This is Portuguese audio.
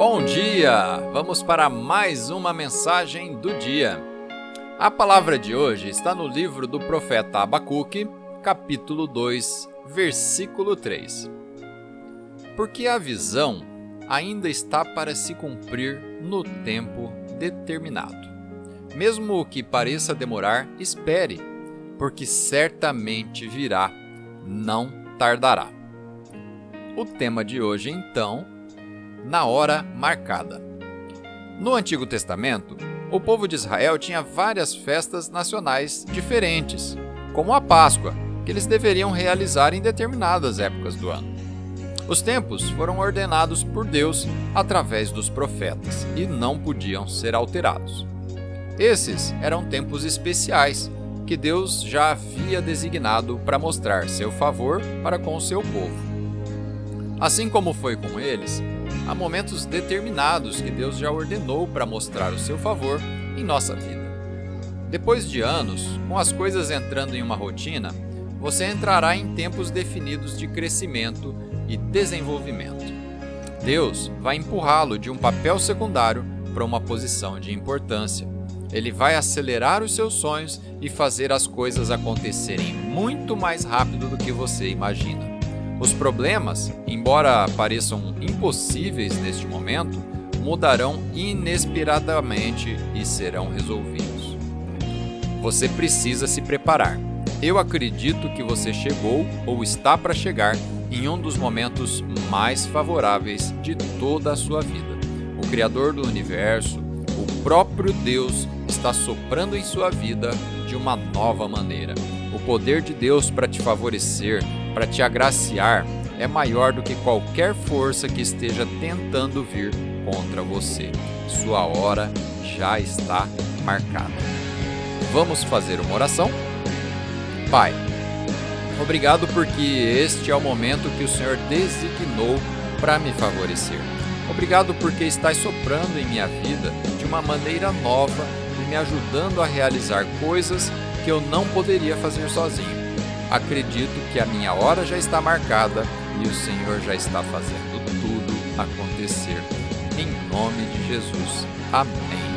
Bom dia! Vamos para mais uma mensagem do dia. A palavra de hoje está no livro do profeta Abacuque, capítulo 2, versículo 3. Porque a visão ainda está para se cumprir no tempo determinado. Mesmo que pareça demorar, espere, porque certamente virá, não tardará. O tema de hoje, então, na hora marcada. No Antigo Testamento, o povo de Israel tinha várias festas nacionais diferentes, como a Páscoa, que eles deveriam realizar em determinadas épocas do ano. Os tempos foram ordenados por Deus através dos profetas e não podiam ser alterados. Esses eram tempos especiais que Deus já havia designado para mostrar seu favor para com o seu povo. Assim como foi com eles, há momentos determinados que Deus já ordenou para mostrar o seu favor em nossa vida. Depois de anos, com as coisas entrando em uma rotina, você entrará em tempos definidos de crescimento e desenvolvimento. Deus vai empurrá-lo de um papel secundário para uma posição de importância. Ele vai acelerar os seus sonhos e fazer as coisas acontecerem muito mais rápido do que você imagina. Os problemas, embora pareçam impossíveis neste momento, mudarão inesperadamente e serão resolvidos. Você precisa se preparar. Eu acredito que você chegou ou está para chegar em um dos momentos mais favoráveis de toda a sua vida. O Criador do universo, o próprio Deus, está soprando em sua vida de uma nova maneira. O poder de Deus para te favorecer, para te agraciar, é maior do que qualquer força que esteja tentando vir contra você. Sua hora já está marcada. Vamos fazer uma oração? Pai, obrigado porque este é o momento que o Senhor designou para me favorecer. Obrigado porque estás soprando em minha vida de uma maneira nova e me ajudando a realizar coisas que eu não poderia fazer sozinho. Acredito que a minha hora já está marcada e o Senhor já está fazendo tudo acontecer. Em nome de Jesus. Amém.